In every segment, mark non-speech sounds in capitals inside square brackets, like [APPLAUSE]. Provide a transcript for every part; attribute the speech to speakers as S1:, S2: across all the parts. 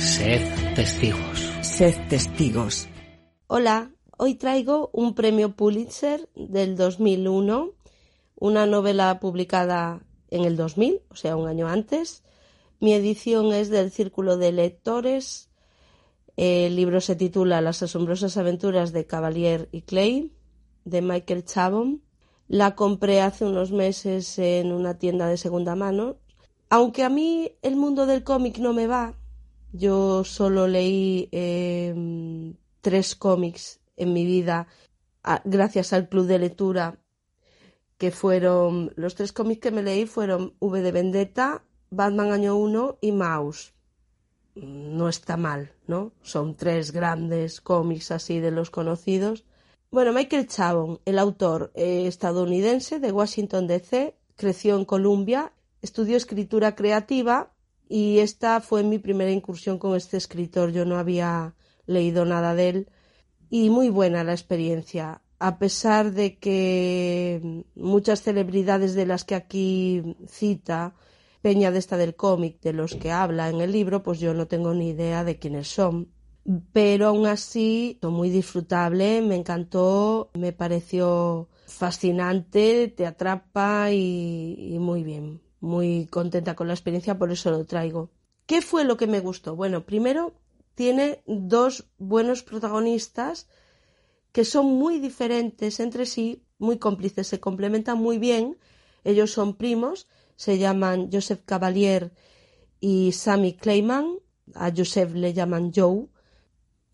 S1: Sed testigos.
S2: Sed testigos.
S3: Hola, hoy traigo un premio Pulitzer del 2001, una novela publicada en el 2000, o sea, un año antes. Mi edición es del Círculo de Lectores. El libro se titula Las asombrosas aventuras de Cavalier y Clay, de Michael Chabon. La compré hace unos meses en una tienda de segunda mano. Aunque a mí el mundo del cómic no me va, yo solo leí eh, tres cómics en mi vida gracias al club de lectura que fueron los tres cómics que me leí fueron V de Vendetta, Batman Año 1 y Mouse. No está mal, ¿no? Son tres grandes cómics así de los conocidos. Bueno, Michael Chabon, el autor eh, estadounidense de Washington DC, creció en Columbia, estudió escritura creativa y esta fue mi primera incursión con este escritor. Yo no había leído nada de él y muy buena la experiencia. A pesar de que muchas celebridades de las que aquí cita, Peña de esta del cómic, de los que habla en el libro, pues yo no tengo ni idea de quiénes son pero aún así muy disfrutable, me encantó, me pareció fascinante, te atrapa y, y, muy bien, muy contenta con la experiencia, por eso lo traigo. ¿Qué fue lo que me gustó? Bueno, primero tiene dos buenos protagonistas que son muy diferentes entre sí, muy cómplices, se complementan muy bien, ellos son primos, se llaman Joseph Cavalier y Sammy Clayman, a Joseph le llaman Joe,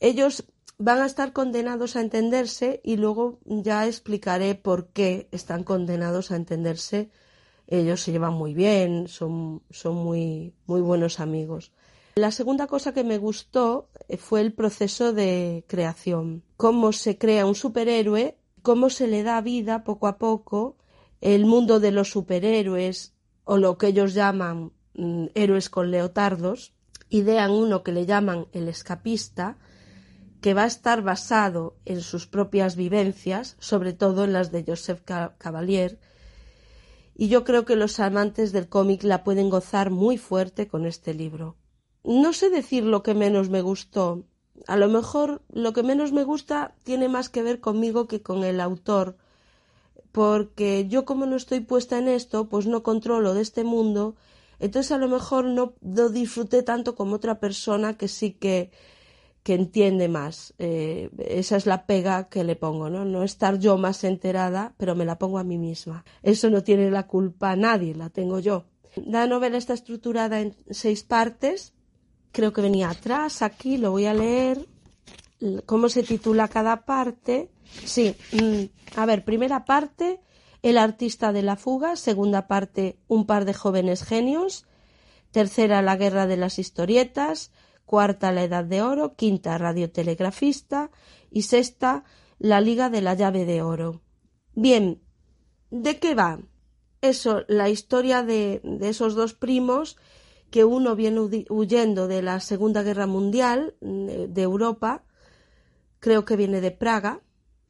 S3: ellos van a estar condenados a entenderse y luego ya explicaré por qué están condenados a entenderse. Ellos se llevan muy bien, son, son muy, muy buenos amigos. La segunda cosa que me gustó fue el proceso de creación, cómo se crea un superhéroe, cómo se le da vida poco a poco, el mundo de los superhéroes o lo que ellos llaman mm, héroes con leotardos, idean uno que le llaman el escapista, que va a estar basado en sus propias vivencias, sobre todo en las de Joseph Cavalier, y yo creo que los amantes del cómic la pueden gozar muy fuerte con este libro. No sé decir lo que menos me gustó. A lo mejor lo que menos me gusta tiene más que ver conmigo que con el autor, porque yo como no estoy puesta en esto, pues no controlo de este mundo, entonces a lo mejor no, no disfruté tanto como otra persona que sí que que entiende más. Eh, esa es la pega que le pongo, ¿no? No estar yo más enterada, pero me la pongo a mí misma. Eso no tiene la culpa nadie, la tengo yo. La novela está estructurada en seis partes. Creo que venía atrás, aquí lo voy a leer. ¿Cómo se titula cada parte? Sí, mm, a ver, primera parte, El artista de la fuga. Segunda parte, Un par de jóvenes genios. Tercera, La guerra de las historietas cuarta la Edad de Oro, quinta Radiotelegrafista y sexta la Liga de la Llave de Oro. Bien, ¿de qué va? Eso, la historia de, de esos dos primos que uno viene huyendo de la Segunda Guerra Mundial de Europa, creo que viene de Praga,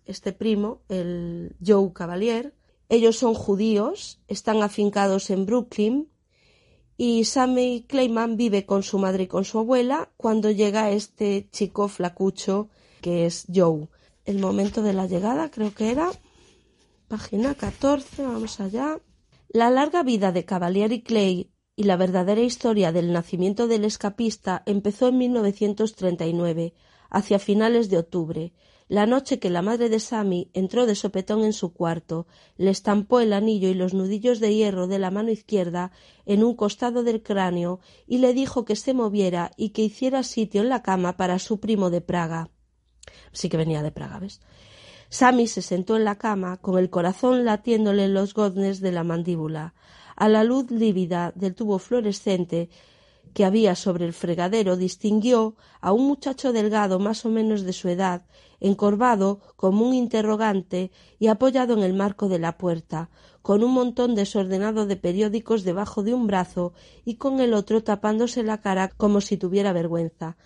S3: este primo, el Joe Cavalier. Ellos son judíos, están afincados en Brooklyn y Sammy Clayman vive con su madre y con su abuela cuando llega este chico flacucho que es Joe. El momento de la llegada creo que era página 14, vamos allá. La larga vida de Cavalier y Clay y la verdadera historia del nacimiento del escapista empezó en 1939, hacia finales de octubre, la noche que la madre de Sammy entró de sopetón en su cuarto, le estampó el anillo y los nudillos de hierro de la mano izquierda en un costado del cráneo y le dijo que se moviera y que hiciera sitio en la cama para su primo de Praga. Sí que venía de Praga, ¿ves? Sammy se sentó en la cama, con el corazón latiéndole en los goznes de la mandíbula. A la luz lívida del tubo fluorescente que había sobre el fregadero distinguió a un muchacho delgado más o menos de su edad, encorvado como un interrogante y apoyado en el marco de la puerta, con un montón desordenado de periódicos debajo de un brazo y con el otro tapándose la cara como si tuviera vergüenza.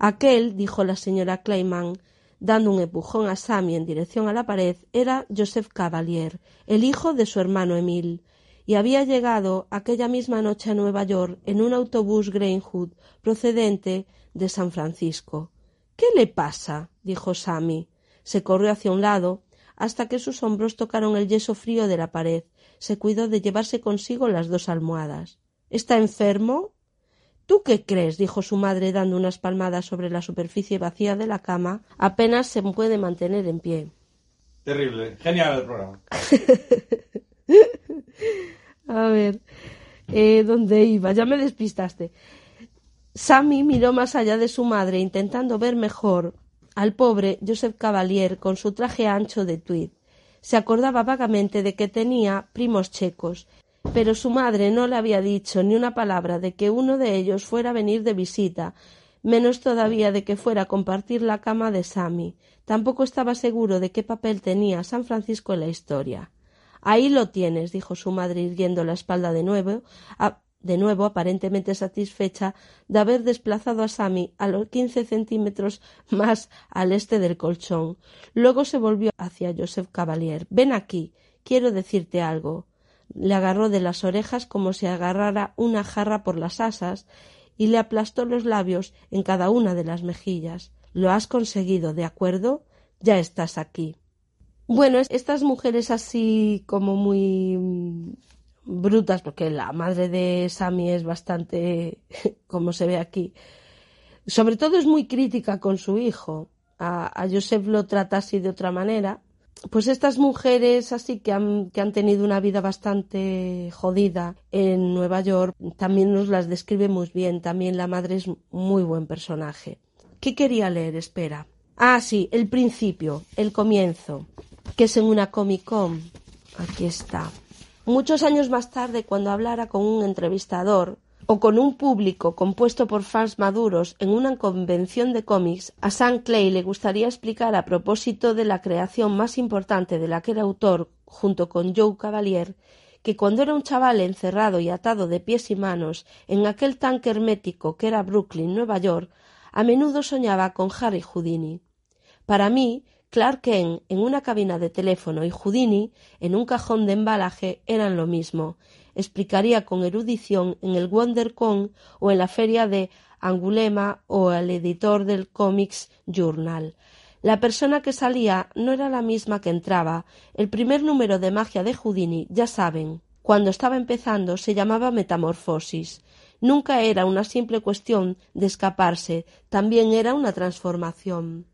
S3: Aquel, dijo la señora Clayman, dando un empujón a Sammy en dirección a la pared, era Joseph Cavalier, el hijo de su hermano Emil y había llegado aquella misma noche a Nueva York en un autobús Greyhound procedente de San Francisco. ¿Qué le pasa? dijo Sammy. Se corrió hacia un lado hasta que sus hombros tocaron el yeso frío de la pared. Se cuidó de llevarse consigo las dos almohadas. ¿Está enfermo? ¿Tú qué crees? dijo su madre dando unas palmadas sobre la superficie vacía de la cama. Apenas se puede mantener en pie.
S4: Terrible. Genial el programa. [LAUGHS] [LAUGHS]
S3: A ver, eh, ¿dónde iba? Ya me despistaste. Sammy miró más allá de su madre, intentando ver mejor al pobre Joseph Cavalier con su traje ancho de tweed. Se acordaba vagamente de que tenía primos checos, pero su madre no le había dicho ni una palabra de que uno de ellos fuera a venir de visita, menos todavía de que fuera a compartir la cama de Sammy. Tampoco estaba seguro de qué papel tenía San Francisco en la historia. Ahí lo tienes, dijo su madre irguiendo la espalda de nuevo, de nuevo aparentemente satisfecha de haber desplazado a Sammy a los quince centímetros más al este del colchón. Luego se volvió hacia Joseph Cavalier. Ven aquí. Quiero decirte algo. Le agarró de las orejas como si agarrara una jarra por las asas y le aplastó los labios en cada una de las mejillas. Lo has conseguido, ¿de acuerdo? Ya estás aquí. Bueno, estas mujeres así como muy mm, brutas, porque la madre de Sammy es bastante, [LAUGHS] como se ve aquí, sobre todo es muy crítica con su hijo. A, Joseph lo trata así de otra manera. Pues estas mujeres así que han, que han tenido una vida bastante jodida en Nueva York, también nos las describe muy bien. También la madre es muy buen personaje. ¿Qué quería leer? Espera. Ah, sí, el principio, el comienzo que es en una Comic Con. Aquí está. Muchos años más tarde, cuando hablara con un entrevistador o con un público compuesto por fans maduros en una convención de cómics, a Sam Clay le gustaría explicar a propósito de la creación más importante de la que era autor, junto con Joe Cavalier, que cuando era un chaval encerrado y atado de pies y manos en aquel tanque hermético que era Brooklyn, Nueva York, a menudo soñaba con Harry Houdini. Para mí, Clark en una cabina de teléfono y Houdini en un cajón de embalaje eran lo mismo. Explicaría con erudición en el WonderCon o en la feria de Angulema o el editor del Comics Journal. La persona que salía no era la misma que entraba. El primer número de magia de Houdini, ya saben, cuando estaba empezando se llamaba Metamorfosis. Nunca era una simple cuestión de escaparse, también era una transformación.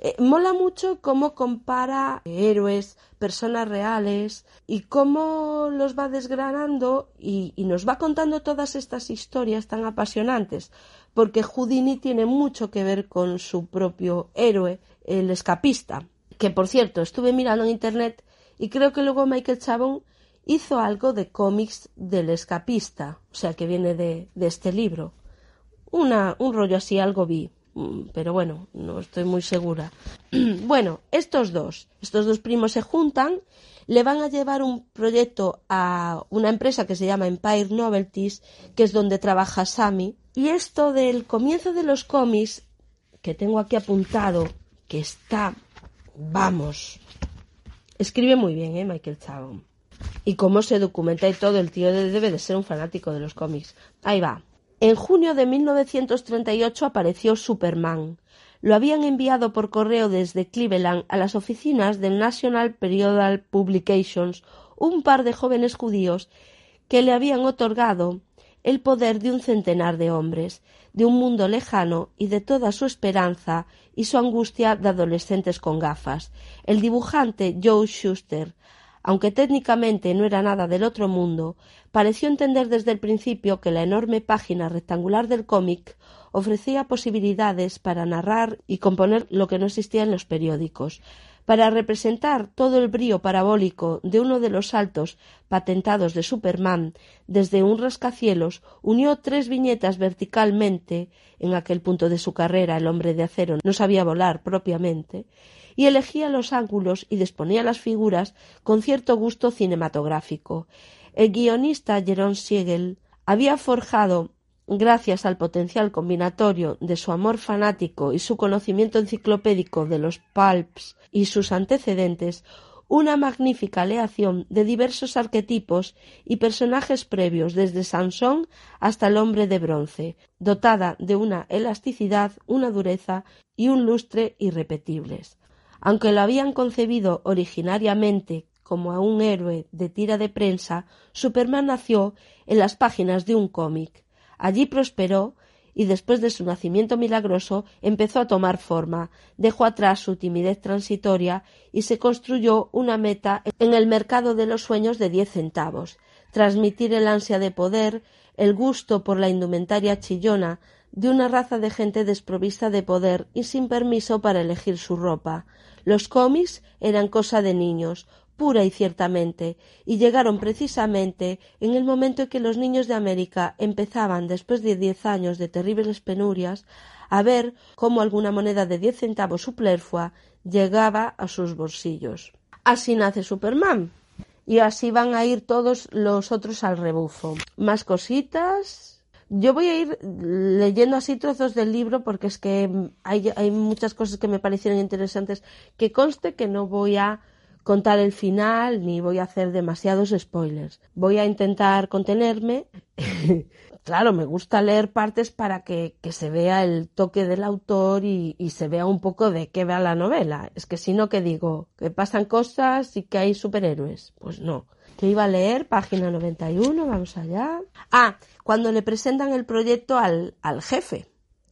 S3: Eh, mola mucho cómo compara héroes, personas reales y cómo los va desgranando y, nos va contando todas estas historias tan apasionantes, porque Houdini tiene mucho que ver con su propio héroe, el escapista, que por cierto estuve mirando en internet y creo que luego Michael Chabon hizo algo de cómics del escapista, o sea que viene de, de este libro. Una, un rollo así, algo vi. Mm, pero bueno, no estoy muy segura. [CLEARS THROAT] bueno, estos dos, estos dos primos se juntan, le van a llevar un proyecto a una empresa que se llama Empire Novelties, que es donde trabaja Sammy, y esto del comienzo de los cómics, que tengo aquí apuntado, que está, vamos, escribe muy bien, ¿eh? Michael Chabon. Y cómo se documenta y todo, el tío debe de ser un fanático de los cómics. Ahí va. En junio de 1938 apareció Superman. Lo habían enviado por correo desde Cleveland a las oficinas del National Periodical Publications un par de jóvenes judíos que le habían otorgado el poder de un centenar de hombres, de un mundo lejano y de toda su esperanza y su angustia de adolescentes con gafas. El dibujante Joe Schuster aunque técnicamente no era nada del otro mundo, pareció entender desde el principio que la enorme página rectangular del cómic ofrecía posibilidades para narrar y componer lo que no existía en los periódicos. Para representar todo el brío parabólico de uno de los saltos patentados de Superman desde un rascacielos, unió tres viñetas verticalmente, en aquel punto de su carrera el hombre de acero no sabía volar propiamente, y elegía los ángulos y disponía las figuras con cierto gusto cinematográfico. El guionista Jerome Siegel había forjado gracias al potencial combinatorio de su amor fanático y su conocimiento enciclopédico de los pulps y sus antecedentes, una magnífica aleación de diversos arquetipos y personajes previos desde Sansón hasta el hombre de bronce, dotada de una elasticidad, una dureza y un lustre irrepetibles. Aunque lo habían concebido originariamente como a un héroe de tira de prensa, Superman nació en las páginas de un cómic, Allí prosperó y después de su nacimiento milagroso empezó a tomar forma, dejó atrás su timidez transitoria y se construyó una meta en el mercado de los sueños de diez centavos, transmitir el ansia de poder, el gusto por la indumentaria chillona de una raza de gente desprovista de poder y sin permiso para elegir su ropa. Los cómics eran cosa de niños, pura y ciertamente, y llegaron precisamente en el momento en que los niños de América empezaban, después de diez años de terribles penurias, a ver cómo alguna moneda de diez centavos superflua llegaba a sus bolsillos. Así nace Superman. Y así van a ir todos los otros al rebufo. Más cositas. Yo voy a ir leyendo así trozos del libro porque es que hay, muchas cosas que me parecieron interesantes. Que conste que no voy a contar el final ni voy a hacer demasiados spoilers. Voy a intentar contenerme. [LAUGHS] claro, me gusta leer partes para que, se vea el toque del autor y, se vea un poco de qué va la novela. Es que si no, que digo? ¿Que pasan cosas y que hay superhéroes? Pues no. Que iba a leer, página 91, vamos allá. Ah, cuando le presentan el proyecto al, al jefe,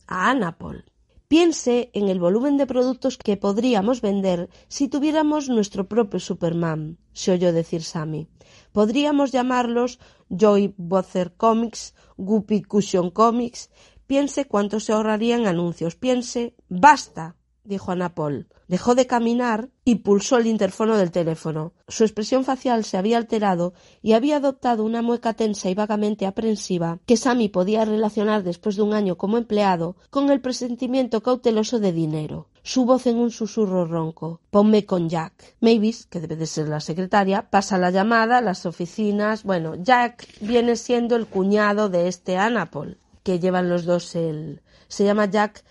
S3: a Anapol. Piense en el volumen de productos que podríamos vender si tuviéramos nuestro propio Superman, se oyó decir Sammy. Podríamos llamarlos Joy Bother Comics, Guppy Cushion Comics. Piense cuánto se ahorraría en anuncios. Piense. ¡Basta! Dijo Ana Paul. Dejó de caminar y pulsó el interfono del teléfono. Su expresión facial se había alterado y había adoptado una mueca tensa y vagamente aprensiva que Sammy podía relacionar después de un año como empleado con el presentimiento cauteloso de dinero. Su voz en un susurro ronco. Ponme con Jack. Mavis, que debe de ser la secretaria, pasa la llamada las oficinas. Bueno, Jack viene siendo el cuñado de este Anapol, que llevan los dos el. se llama Jack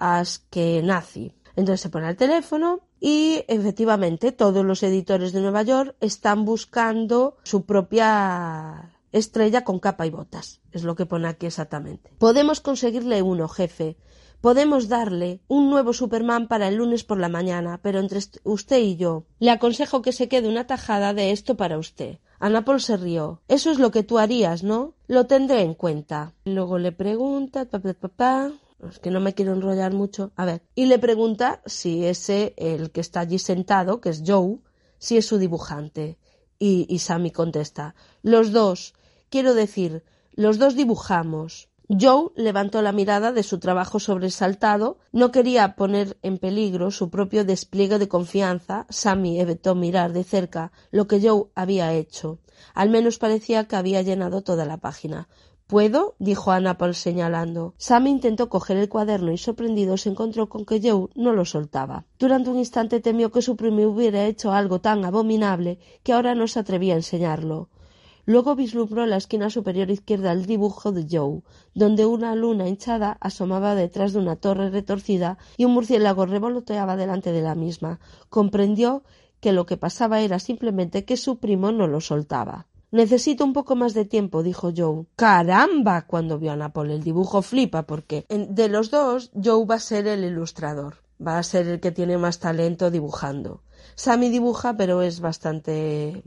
S3: Askenazi. Entonces se pone al teléfono y efectivamente todos los editores de Nueva York están buscando su propia estrella con capa y botas. Es lo que pone aquí exactamente. Podemos conseguirle uno, jefe. Podemos darle un nuevo Superman para el lunes por la mañana, pero entre usted y yo, le aconsejo que se quede una tajada de esto para usted. Anapol se rió. Eso es lo que tú harías, ¿no? Lo tendré en cuenta. Luego le pregunta, papá, papá, es que no me quiero enrollar mucho. A ver, y le pregunta si ese, el que está allí sentado, que es Joe, si es su dibujante. Y, y Sammy contesta, los dos, quiero decir, los dos dibujamos. Joe levantó la mirada de su trabajo sobresaltado, no quería poner en peligro su propio despliegue de confianza. Sammy evitó mirar de cerca lo que Joe había hecho. Al menos parecía que había llenado toda la página. ¿Puedo? dijo Ana Paul señalando. Sammy intentó coger el cuaderno y sorprendido se encontró con que Joe no lo soltaba. Durante un instante temió que su primo hubiera hecho algo tan abominable que ahora no se atrevía a enseñarlo. Luego vislumbró en la esquina superior izquierda el dibujo de Joe, donde una luna hinchada asomaba detrás de una torre retorcida y un murciélago revoloteaba delante de la misma. Comprendió que lo que pasaba era simplemente que su primo no lo soltaba. Necesito un poco más de tiempo, dijo Joe. ¡Caramba! Cuando vio a Napol el dibujo flipa, porque de los dos, Joe va a ser el ilustrador. Va a ser el que tiene más talento dibujando. Sammy dibuja, pero es bastante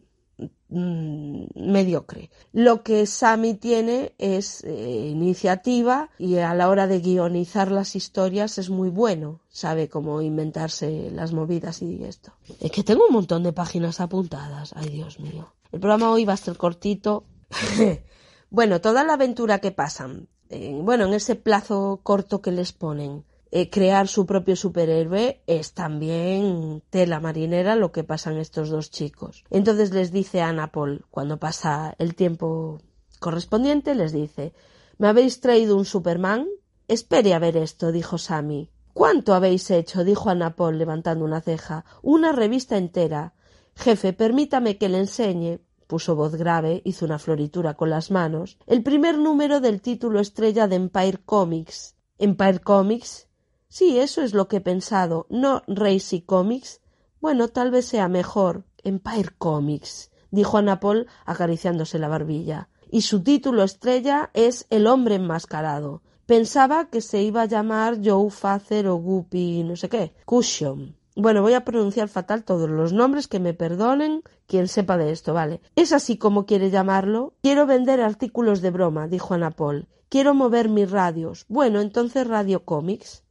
S3: mm, mediocre. Lo que Sammy tiene es eh, iniciativa y a la hora de guionizar las historias es muy bueno. Sabe cómo inventarse las movidas y esto. Es que tengo un montón de páginas apuntadas. Ay, Dios mío. El programa hoy va a ser cortito. [LAUGHS] bueno, toda la aventura que pasan, eh, bueno, en ese plazo corto que les ponen, eh, crear su propio superhéroe es también tela marinera lo que pasan estos dos chicos. Entonces les dice Ana Paul, cuando pasa el tiempo correspondiente, les dice ¿Me habéis traído un Superman? Espere a ver esto, dijo Sammy. ¿Cuánto habéis hecho? dijo Ana Paul levantando una ceja. Una revista entera. Jefe, permítame que le enseñe puso voz grave, hizo una floritura con las manos, el primer número del título estrella de Empire Comics. ¿Empire Comics? Sí, eso es lo que he pensado. ¿No Racy Comics? Bueno, tal vez sea mejor. Empire Comics, dijo Ana Paul acariciándose la barbilla. Y su título estrella es El hombre enmascarado. Pensaba que se iba a llamar Joe Facer o Guppy no sé qué. Cushion. Bueno, voy a pronunciar fatal todos los nombres, que me perdonen quien sepa de esto, vale. ¿Es así como quiere llamarlo? Quiero vender artículos de broma, dijo Ana Paul. Quiero mover mis radios. Bueno, entonces Radio Comics.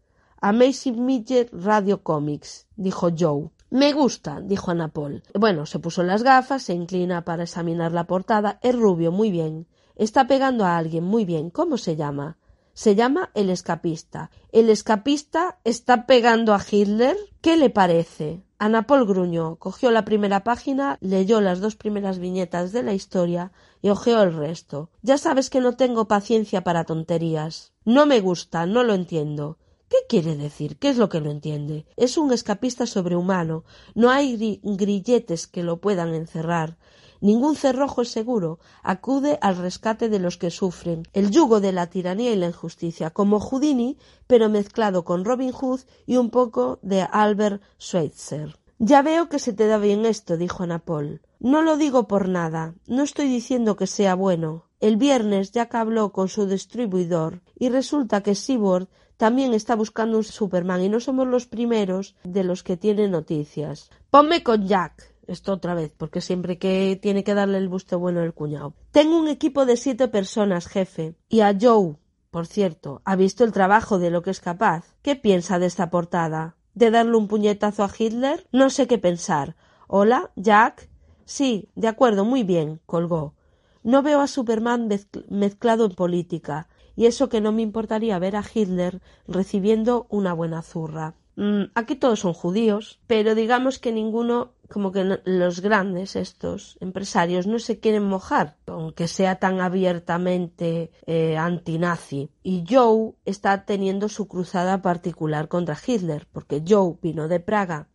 S3: Amazing Midget Radio Comics, dijo Joe. Me gusta, dijo Ana Paul. Bueno, se puso las gafas, se inclina para examinar la portada. Es rubio, muy bien. Está pegando a alguien, muy bien. ¿Cómo se llama? Se llama El escapista. ¿El escapista está pegando a Hitler? ¿Qué le parece? Ana Paul gruñó, cogió la primera página, leyó las dos primeras viñetas de la historia y hojeó el resto. Ya sabes que no tengo paciencia para tonterías. No me gusta, no lo entiendo. ¿Qué quiere decir? ¿Qué es lo que no entiende? Es un escapista sobrehumano. No hay grilletes que lo puedan encerrar. Ningún cerrojo es seguro. Acude al rescate de los que sufren. El yugo de la tiranía y la injusticia, como Houdini, pero mezclado con Robin Hood y un poco de Albert Schweitzer. Ya veo que se te da bien esto, dijo Ana Paul. No lo digo por nada. No estoy diciendo que sea bueno. El viernes Jack habló con su distribuidor y resulta que Seaboard también está buscando un Superman y no somos los primeros de los que tiene noticias. Ponme con Jack, esto otra vez, porque siempre que tiene que darle el busto bueno el cuñado. Tengo un equipo de siete personas, jefe. Y a Joe, por cierto, ha visto el trabajo de lo que es capaz. ¿Qué piensa de esta portada? ¿De darle un puñetazo a Hitler? No sé qué pensar. Hola, Jack. Sí, de acuerdo, muy bien, colgó. No veo a Superman mezclado en política, y eso que no me importaría ver a Hitler recibiendo una buena zurra. Mm, aquí todos son judíos, pero digamos que ninguno, como que los grandes, estos empresarios, no se quieren mojar, aunque sea tan abiertamente eh, antinazi. Y Joe está teniendo su cruzada particular contra Hitler, porque Joe vino de Praga,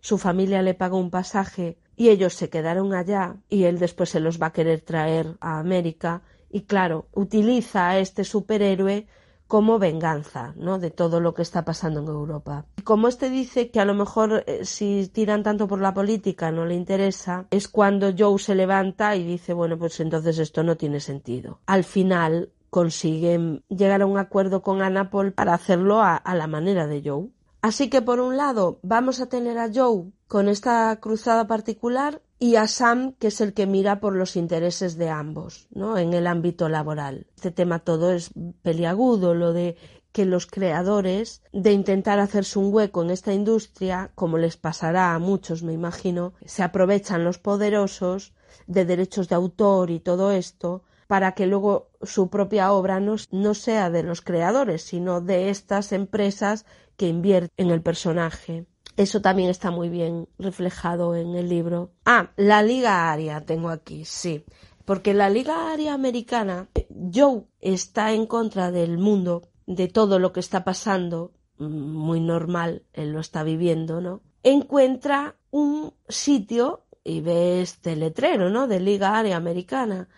S3: su familia le pagó un pasaje y ellos se quedaron allá y él después se los va a querer traer a América y claro, utiliza a este superhéroe como venganza, ¿no? De todo lo que está pasando en Europa. Y como este dice que a lo mejor eh, si tiran tanto por la política no le interesa, es cuando Joe se levanta y dice, bueno, pues entonces esto no tiene sentido. Al final consiguen llegar a un acuerdo con Anna Paul para hacerlo a la manera de Joe. Así que por un lado vamos a tener a Joe con esta cruzada particular y a Sam, que es el que mira por los intereses de ambos, ¿no? En el ámbito laboral. Este tema todo es peliagudo, lo de que los creadores de intentar hacerse un hueco en esta industria, como les pasará a muchos, me imagino, se aprovechan los poderosos de derechos de autor y todo esto para que luego su propia obra no, no sea de los creadores, sino de estas empresas que invierten en el personaje. Eso también está muy bien reflejado en el libro. Ah, la Liga Aria tengo aquí, sí. Porque la Liga Aria americana, Joe está en contra del mundo, de todo lo que está pasando, muy normal, él lo está viviendo, ¿no? Encuentra un sitio y ve este letrero, ¿no? De Liga Aria Americana.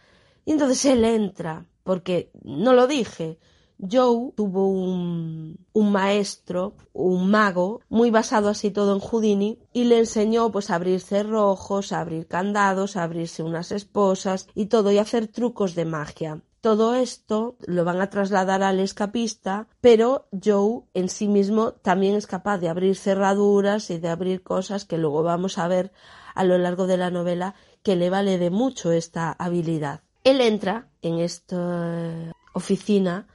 S3: Y entonces él entra, porque no lo dije, Joe tuvo un, maestro, un mago, muy basado así todo en Houdini, y le enseñó pues a abrir cerrojos, a abrir candados, a abrirse unas esposas y todo, y hacer trucos de magia. Todo esto lo van a trasladar al escapista, pero Joe en sí mismo también es capaz de abrir cerraduras y de abrir cosas que luego vamos a ver a lo largo de la novela que le vale de mucho esta habilidad. Él entra en esta oficina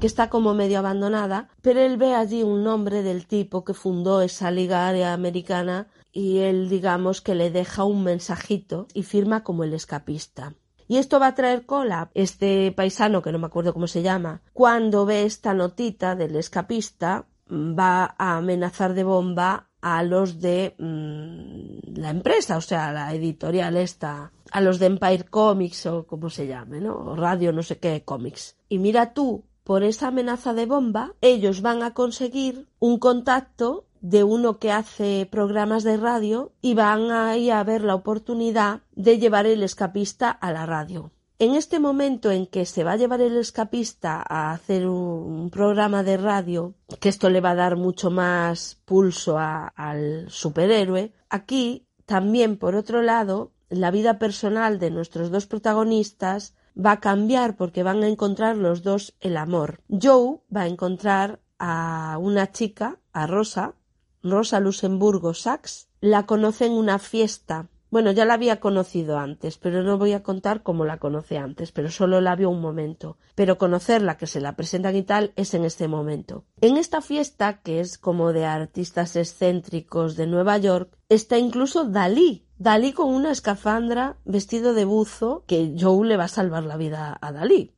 S3: que está como medio abandonada, pero él ve allí un nombre del tipo que fundó esa liga área americana y él digamos que le deja un mensajito y firma como el escapista. Y esto va a traer cola. Este paisano, que no me acuerdo cómo se llama, cuando ve esta notita del escapista, va a amenazar de bomba a los de mmm, la empresa, o sea, la editorial esta, a los de Empire Comics o como se llame, ¿no? O Radio no sé qué Comics. Y mira tú, por esa amenaza de bomba, ellos van a conseguir un contacto de uno que hace programas de radio y van ahí a ver la oportunidad de llevar el escapista a la radio. En este momento en que se va a llevar el escapista a hacer un programa de radio, que esto le va a dar mucho más pulso al superhéroe, aquí también, por otro lado, la vida personal de nuestros dos protagonistas va a cambiar porque van a encontrar los dos el amor. Joe va a encontrar a una chica, a Rosa, Rosa Luxemburgo Sachs, la conoce en una fiesta bueno, ya la había conocido antes, pero no voy a contar cómo la conoce antes, pero solo la vio un momento. Pero conocerla, que se la presentan y tal, es en este momento. En esta fiesta, que es como de artistas excéntricos de Nueva York, está incluso Dalí. Dalí con una escafandra, vestido de buzo, que Joe le va a salvar la vida a Dalí.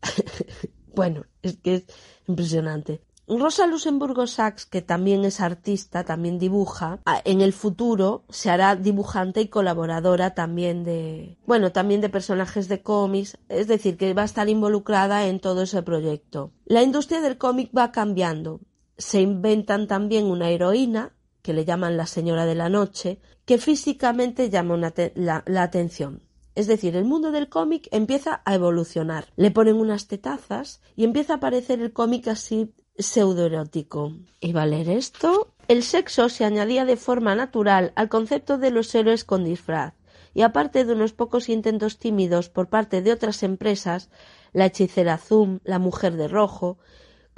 S3: [LAUGHS] bueno, es que es impresionante. Rosa Luxemburgo Sachs, que también es artista, también dibuja, en el futuro se hará dibujante y colaboradora también de, bueno, también de personajes de cómics, es decir, que va a estar involucrada en todo ese proyecto. La industria del cómic va cambiando. Se inventan también una heroína, que le llaman la Señora de la Noche, que físicamente llama la, atención. Es decir, el mundo del cómic empieza a evolucionar. Le ponen unas tetazas y empieza a aparecer el cómic así pseudoerótico. ¿Iba a leer esto? El sexo se añadía de forma natural al concepto de los héroes con disfraz, y aparte de unos pocos intentos tímidos por parte de otras empresas, la hechicera Zoom, la mujer de rojo,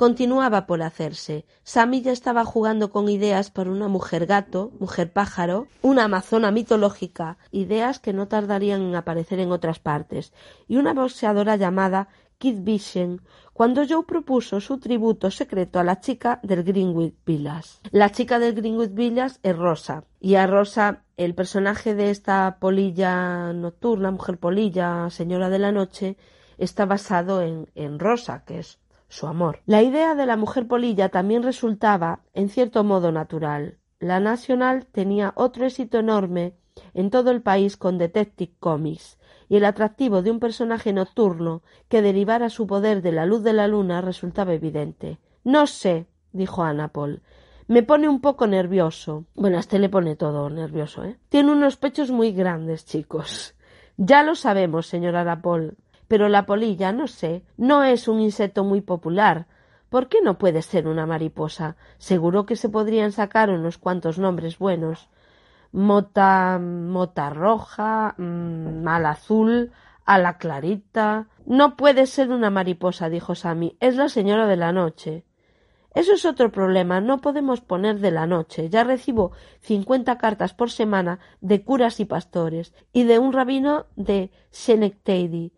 S3: continuaba por hacerse. Sammy ya estaba jugando con ideas para una mujer gato, mujer pájaro, una amazona mitológica, ideas que no tardarían en aparecer en otras partes, y una boxeadora llamada Kid Vision, cuando Joe propuso su tributo secreto a la chica del Greenwood Villas. La chica del Greenwood Villas es Rosa, y a Rosa, el personaje de esta polilla nocturna, mujer polilla, señora de la noche, está basado en, en Rosa, que es su amor. La idea de la mujer polilla también resultaba, en cierto modo, natural. La Nacional tenía otro éxito enorme en todo el país con Detective Comics, y el atractivo de un personaje nocturno que derivara su poder de la luz de la luna resultaba evidente. No sé, dijo Anapol. Me pone un poco nervioso. Bueno, a este le pone todo nervioso, ¿eh? Tiene unos pechos muy grandes, chicos. Ya lo sabemos, señor Anapol. Pero la polilla, no sé, no es un insecto muy popular. ¿Por qué no puede ser una mariposa? Seguro que se podrían sacar unos cuantos nombres buenos mota, mota roja, mm, mal azul, ala clarita. No puede ser una mariposa, dijo Sammy. Es la señora de la noche. Eso es otro problema. No podemos poner de la noche. Ya recibo cincuenta cartas por semana de curas y pastores y de un rabino de Senectady.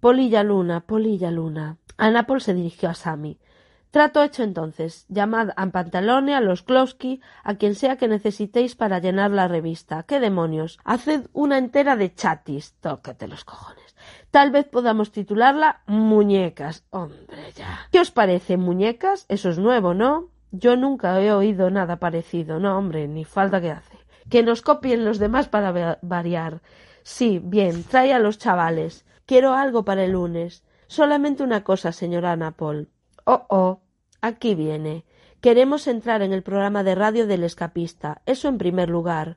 S3: Polilla Luna, Polilla Luna. Anapol se dirigió a Sammy. Trato hecho entonces. Llamad a Pantalone, a los Klosky, a quien sea que necesitéis para llenar la revista. ¿Qué demonios? Haced una entera de chatis. Tócate los cojones. Tal vez podamos titularla Muñecas. Hombre, ya. ¿Qué os parece, muñecas? Eso es nuevo, ¿no? Yo nunca he oído nada parecido. No, hombre, ni falta que hace. Que nos copien los demás para variar. Sí, bien, trae a los chavales. Quiero algo para el lunes. Solamente una cosa, señora Napol. Oh, oh, aquí viene. Queremos entrar en el programa de radio del escapista. Eso en primer lugar.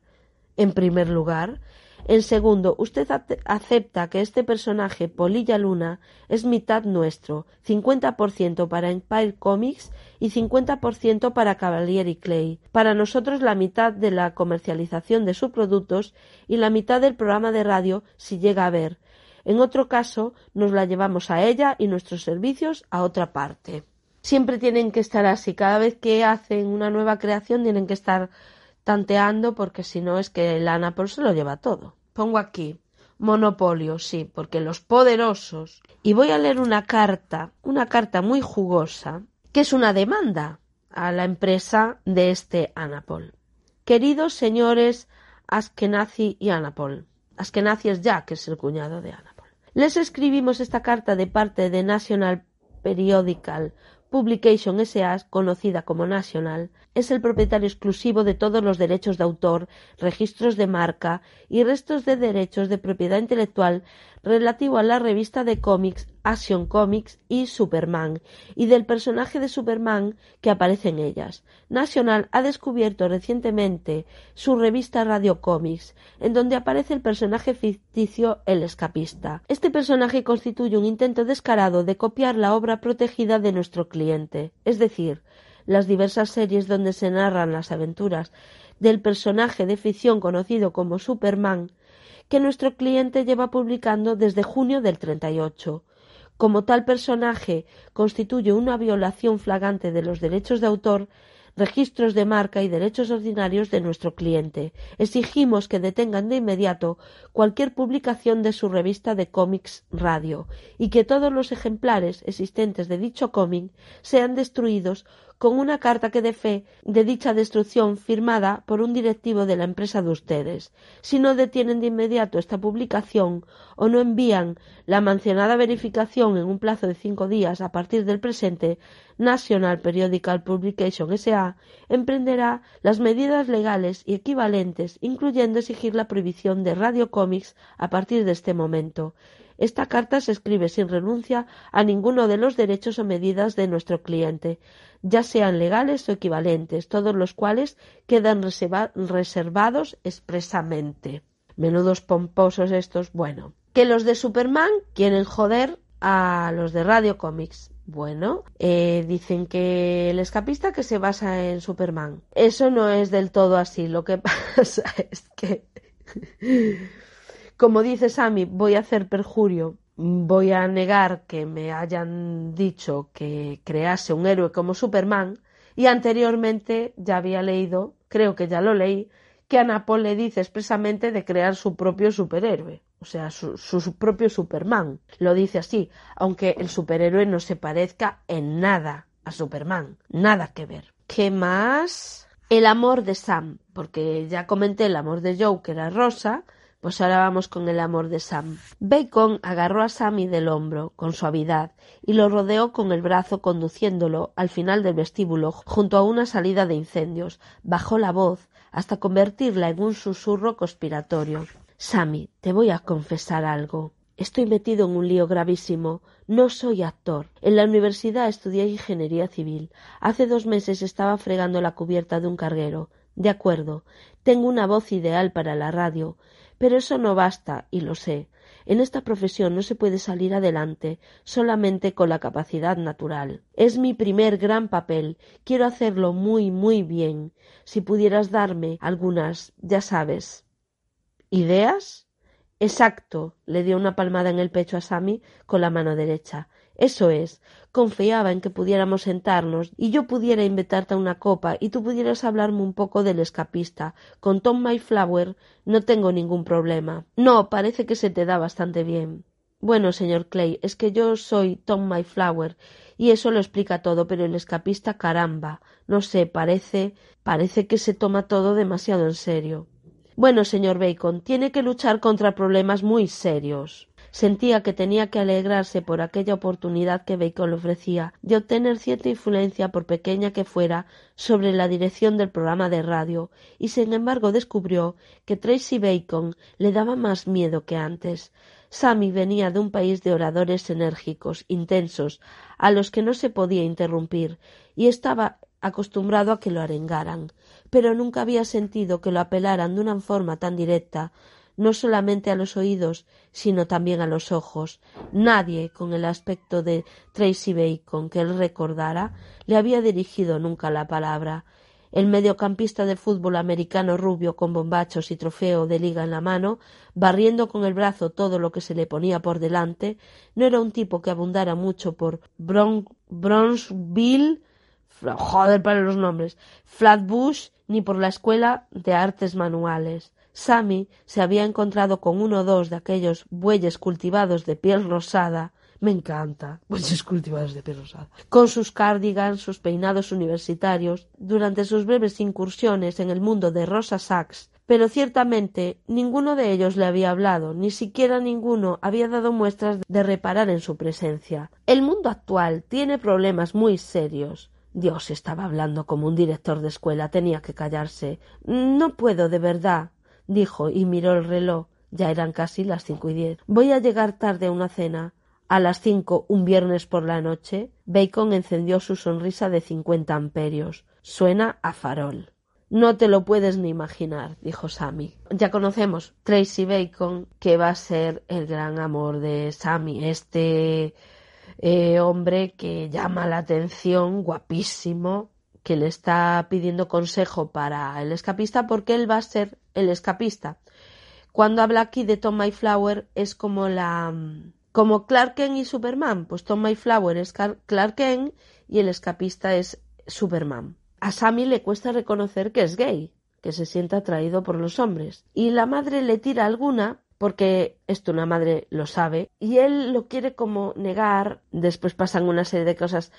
S3: En primer lugar. En segundo, usted acepta que este personaje, Polilla Luna, es mitad nuestro, 50% para Empire Comics y 50% para Cavalieri Clay. Para nosotros la mitad de la comercialización de sus productos y la mitad del programa de radio si llega a ver. En otro caso, nos la llevamos a ella y nuestros servicios a otra parte. Siempre tienen que estar así. Cada vez que hacen una nueva creación tienen que estar tanteando porque si no es que el Anapol se lo lleva todo. Pongo aquí monopolio, sí, porque los poderosos. Y voy a leer una carta, una carta muy jugosa, que es una demanda a la empresa de este Anapol. Queridos señores Askenazi y Anapol. Askenazi es Jack, que es el cuñado de Anapol. Les escribimos esta carta de parte de National Periodical Publication S.A., conocida como National, es el propietario exclusivo de todos los derechos de autor, registros de marca y restos de derechos de propiedad intelectual relativo a la revista de cómics Action Comics y Superman, y del personaje de Superman que aparece en ellas. National ha descubierto recientemente su revista Radio Comics, en donde aparece el personaje ficticio El Escapista. Este personaje constituye un intento descarado de copiar la obra protegida de nuestro cliente, es decir, las diversas series donde se narran las aventuras del personaje de ficción conocido como Superman, que nuestro cliente lleva publicando desde junio del 38. Como tal personaje constituye una violación flagrante de los derechos de autor, registros de marca y derechos ordinarios de nuestro cliente. Exigimos que detengan de inmediato cualquier publicación de su revista de cómics radio y que todos los ejemplares existentes de dicho cómic sean destruidos con una carta que dé fe de dicha destrucción firmada por un directivo de la empresa de ustedes. Si no detienen de inmediato esta publicación o no envían la mencionada verificación en un plazo de cinco días a partir del presente, National Periodical Publication S.A. emprenderá las medidas legales y equivalentes, incluyendo exigir la prohibición de Radio Comics a partir de este momento. Esta carta se escribe sin renuncia a ninguno de los derechos o medidas de nuestro cliente, ya sean legales o equivalentes, todos los cuales quedan reservados expresamente. Menudos pomposos estos, bueno. Que los de Superman quieren joder a los de Radio Comics. Bueno, eh, dicen que el escapista que se basa en Superman. Eso no es del todo así. Lo que [LAUGHS] pasa es que como dice Sammy, voy a hacer perjurio, voy a negar que me hayan dicho que crease un héroe como Superman y anteriormente ya había leído, creo que ya lo leí, que a le dice expresamente de crear su propio superhéroe, o sea, su, propio Superman. Lo dice así, aunque el superhéroe no se parezca en nada a Superman, nada que ver. ¿Qué más? El amor de Sam, porque ya comenté el amor de Joe, que era Rosa, pues ahora vamos con el amor de Sam. Bacon agarró a Sammy del hombro con suavidad y lo rodeó con el brazo conduciéndolo al final del vestíbulo junto a una salida de incendios. Bajó la voz hasta convertirla en un susurro conspiratorio. Sammy, te voy a confesar algo. Estoy metido en un lío gravísimo. No soy actor. En la universidad estudié ingeniería civil. Hace dos meses estaba fregando la cubierta de un carguero. De acuerdo. Tengo una voz ideal para la radio. Pero eso no basta, y lo sé. En esta profesión no se puede salir adelante solamente con la capacidad natural. Es mi primer gran papel. Quiero hacerlo muy, muy bien. Si pudieras darme algunas, ya sabes. ¿Ideas? Exacto. le dio una palmada en el pecho a Sammy con la mano derecha. Eso es. Confiaba en que pudiéramos sentarnos y yo pudiera invitarte a una copa y tú pudieras hablarme un poco del escapista. Con Tom Mayflower no tengo ningún problema. No, parece que se te da bastante bien. Bueno, señor Clay, es que yo soy Tom Mayflower y eso lo explica todo, pero el escapista caramba. No sé, parece. parece que se toma todo demasiado en serio. Bueno, señor Bacon, tiene que luchar contra problemas muy serios. Sentía que tenía que alegrarse por aquella oportunidad que Bacon le ofrecía de obtener cierta influencia, por pequeña que fuera, sobre la dirección del programa de radio, y sin embargo descubrió que Tracy Bacon le daba más miedo que antes. Sammy venía de un país de oradores enérgicos, intensos, a los que no se podía interrumpir, y estaba acostumbrado a que lo arengaran, pero nunca había sentido que lo apelaran de una forma tan directa, no solamente a los oídos, sino también a los ojos. Nadie, con el aspecto de Tracy Bacon que él recordara, le había dirigido nunca la palabra. El mediocampista de fútbol americano rubio con bombachos y trofeo de liga en la mano, barriendo con el brazo todo lo que se le ponía por delante, no era un tipo que abundara mucho por Bron Bronzeville, joder para los nombres, Flatbush, ni por la escuela de artes manuales. Sammy se había encontrado con uno o dos de aquellos bueyes cultivados de piel rosada me encanta. Bueyes cultivados de piel rosada. Con sus cardigans, sus peinados universitarios, durante sus breves incursiones en el mundo de Rosa Sachs, pero ciertamente ninguno de ellos le había hablado, ni siquiera ninguno había dado muestras de reparar en su presencia. El mundo actual tiene problemas muy serios. Dios estaba hablando como un director de escuela. Tenía que callarse. No puedo, de verdad, dijo y miró el reloj. Ya eran casi las cinco y diez. Voy a llegar tarde a una cena. A las cinco, un viernes por la noche, Bacon encendió su sonrisa de cincuenta amperios. Suena a farol. No te lo puedes ni imaginar, dijo Sammy. Ya conocemos Tracy Bacon, que va a ser el gran amor de Sammy, este eh, hombre que llama la atención, guapísimo, que le está pidiendo consejo para el escapista porque él va a ser el escapista. Cuando habla aquí de Tom Mayflower es como la como Clark y Superman, pues Tom Mayflower es Clark Kent y el escapista es Superman. A Sammy le cuesta reconocer que es gay, que se siente atraído por los hombres, y la madre le tira alguna porque esto una madre lo sabe y él lo quiere como negar, después pasan una serie de cosas.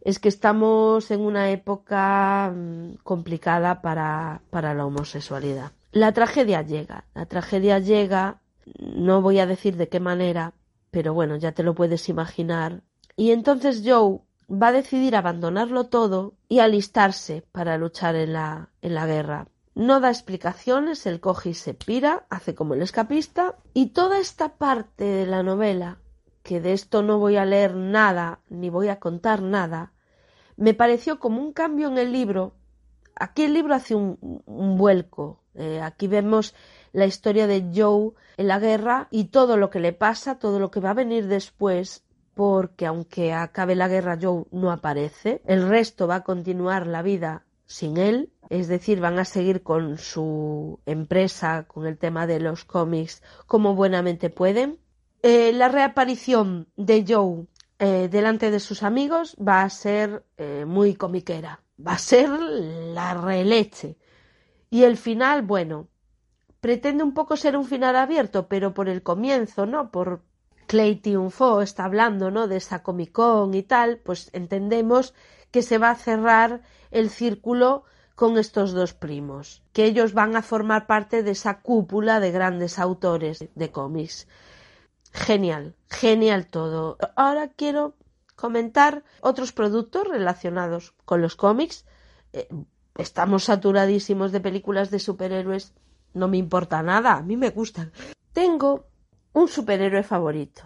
S3: Es que estamos en una época mm, complicada para, para la homosexualidad. La tragedia llega, la tragedia llega, no voy a decir de qué manera, pero bueno, ya te lo puedes imaginar. Y entonces Joe va a decidir abandonarlo todo y alistarse para luchar en la, en la guerra. No da explicaciones, el coge y se pira, hace como el escapista, y toda esta parte de la novela, que de esto no voy a leer nada, ni voy a contar nada, me pareció como un cambio en el libro. Aquí el libro hace un, vuelco. Eh, aquí vemos la historia de Joe en la guerra y todo lo que le pasa, todo lo que va a venir después, porque aunque acabe la guerra Joe no aparece, el resto va a continuar la vida sin él, es decir, van a seguir con su empresa, con el tema de los cómics, como buenamente pueden. Eh, la reaparición de Joe eh, delante de sus amigos va a ser eh, muy comiquera, va a ser la releche. Y el final, bueno, pretende un poco ser un final abierto, pero por el comienzo, ¿no? Por Clay triunfó, está hablando, ¿no? De esa Comic Con y tal, pues entendemos que se va a cerrar el círculo con estos dos primos, que ellos van a formar parte de esa cúpula de grandes autores de cómics. Genial, genial todo. Ahora quiero comentar otros productos relacionados con los cómics. Eh, estamos saturadísimos de películas de superhéroes. No me importa nada, a mí me gustan. Tengo un superhéroe favorito.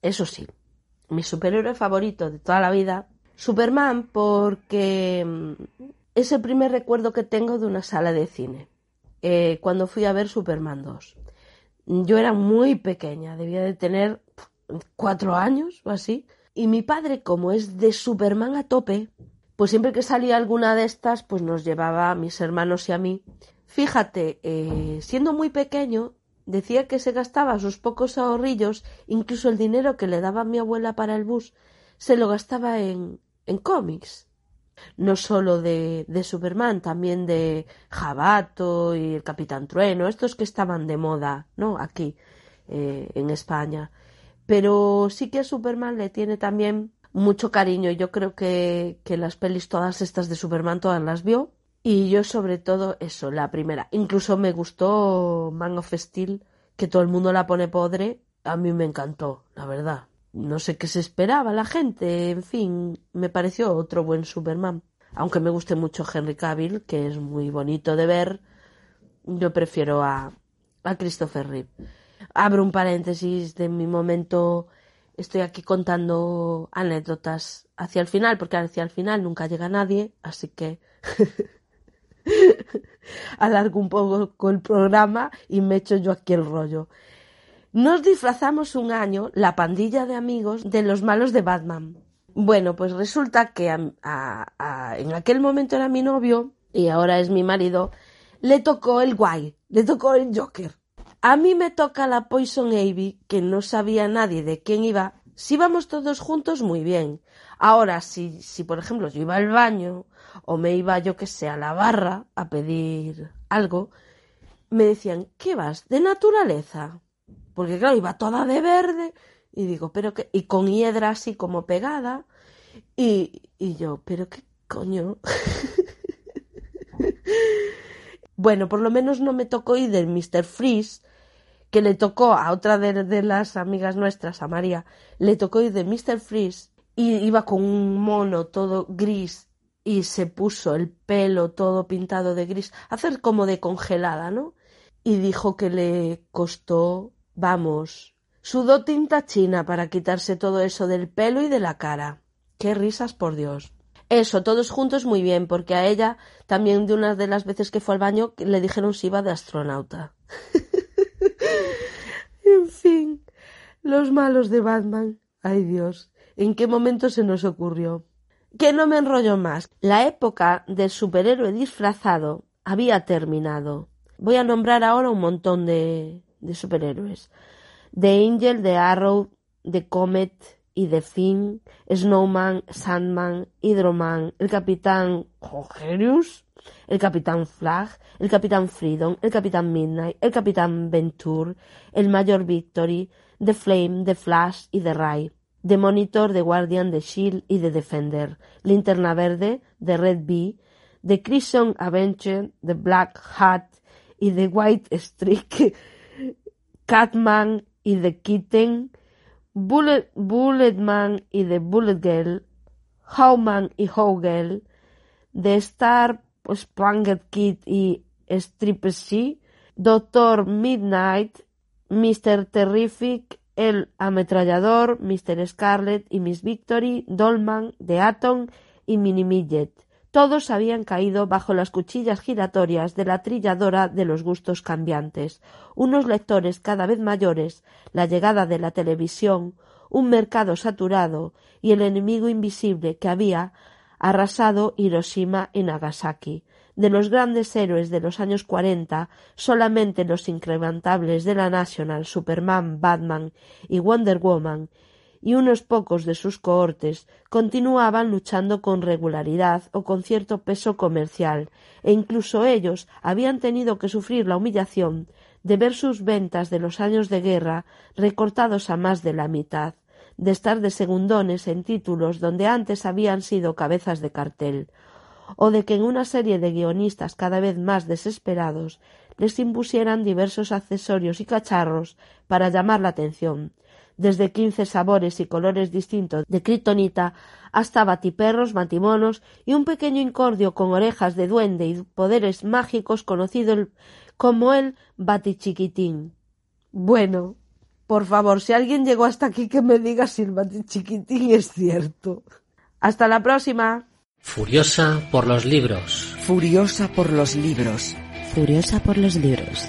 S3: Eso sí, mi superhéroe favorito de toda la vida, Superman, porque mm, es el primer recuerdo que tengo de una sala de cine, eh, cuando fui a ver Superman 2. Yo era muy pequeña, debía de tener cuatro años o así, y mi padre, como es de Superman a tope, pues siempre que salía alguna de estas, pues nos llevaba a mis hermanos y a mí. Fíjate, eh, siendo muy pequeño, decía que se gastaba sus pocos ahorrillos, incluso el dinero que le daba mi abuela para el bus, se lo gastaba en, en cómics no solo de, de Superman, también de Jabato y el Capitán Trueno, estos que estaban de moda, ¿no? Aquí, eh, en España. Pero sí que a Superman le tiene también mucho cariño. Yo creo que, que las pelis todas estas de Superman todas las vio. Y yo sobre todo eso, la primera. Incluso me gustó Man of Steel, que todo el mundo la pone podre. A mí me encantó, la verdad no sé qué se esperaba la gente, en fin, me pareció otro buen Superman. Aunque me guste mucho Henry Cavill, que es muy bonito de ver, yo prefiero a, a Christopher Reeve. Abro un paréntesis de mi momento, estoy aquí contando anécdotas hacia el final, porque hacia el final nunca llega nadie, así que [LAUGHS] alargo un poco el programa y me echo yo aquí el rollo. Nos disfrazamos un año, la pandilla de amigos, de los malos de Batman. Bueno, pues resulta que en aquel momento era mi novio y ahora es mi marido, le tocó el guay, le tocó el Joker. A mí me toca la Poison Ivy, que no sabía nadie de quién iba. Si íbamos todos juntos, muy bien. Ahora, si, si por ejemplo yo iba al baño o me iba yo que sé a la barra a pedir algo, me decían, ¿qué vas? ¿De naturaleza? Porque claro, iba toda de verde, y digo, pero qué, y con hiedra así como pegada, y, y yo, pero qué coño. [LAUGHS] Bueno, por lo menos no me tocó ir del Mr. Freeze, que le tocó a otra de, de las amigas nuestras, a María, le tocó ir de Mr. Freeze y iba con un mono todo gris y se puso el pelo todo pintado de gris, hacer como de congelada, ¿no? Y dijo que le costó, vamos, sudó tinta china para quitarse todo eso del pelo y de la cara. Qué risas, por Dios. Eso, todos juntos muy bien, porque a ella también de una de las veces que fue al baño le dijeron si iba de astronauta. [LAUGHS] en fin, los malos de Batman. Ay Dios, ¿en qué momento se nos ocurrió? Que no me enrollo más. La época del superhéroe disfrazado había terminado. Voy a nombrar ahora un montón de, de superhéroes. The Angel, The Arrow, The Comet, y The Finn, Snowman, Sandman, Hydroman, el Capitán Hogerius, el Capitán Flag, el Capitán Freedom, el Capitán Midnight, el Capitán Venture, el Mayor Victory, The Flame, The Flash y The Ray, The Monitor, The Guardian, The Shield y The Defender, Linterna Verde, The Red Bee, The Crimson Avenger, The Black Hat y The White Streak, [LAUGHS] Catman y The Kitten, Bullet, Bulletman y The Bullet Girl, Howman y Howgirl, The Star Spangled Kid y Stripper She, Doctor Midnight, Mr. Terrific, El Ametrallador, Mr. Scarlet y Miss Victory, Dolman, The Atom y Mini Midget. Todos habían caído bajo las cuchillas giratorias de la trilladora de los gustos cambiantes, unos lectores cada vez mayores, la llegada de la televisión, un mercado saturado y el enemigo invisible que había arrasado Hiroshima y Nagasaki. De los grandes héroes de los años cuarenta, solamente los incrementables de la National, Superman, Batman y Wonder Woman y unos pocos de sus cohortes continuaban luchando con regularidad o con cierto peso comercial, e incluso ellos habían tenido que sufrir la humillación de ver sus ventas de los años de guerra recortados a más de la mitad, de estar de segundones en títulos donde antes habían sido cabezas de cartel, o de que en una serie de guionistas cada vez más desesperados les impusieran diversos accesorios y cacharros para llamar la atención, desde quince sabores y colores distintos de kryptonita hasta batiperros, matimonos y un pequeño incordio con orejas de duende y poderes mágicos conocido como el batichiquitín. Bueno, por favor, si alguien llegó hasta aquí que me diga si el batichiquitín es cierto. Hasta la próxima.
S1: Furiosa por los libros.
S2: Furiosa por los libros.
S5: Furiosa por los libros.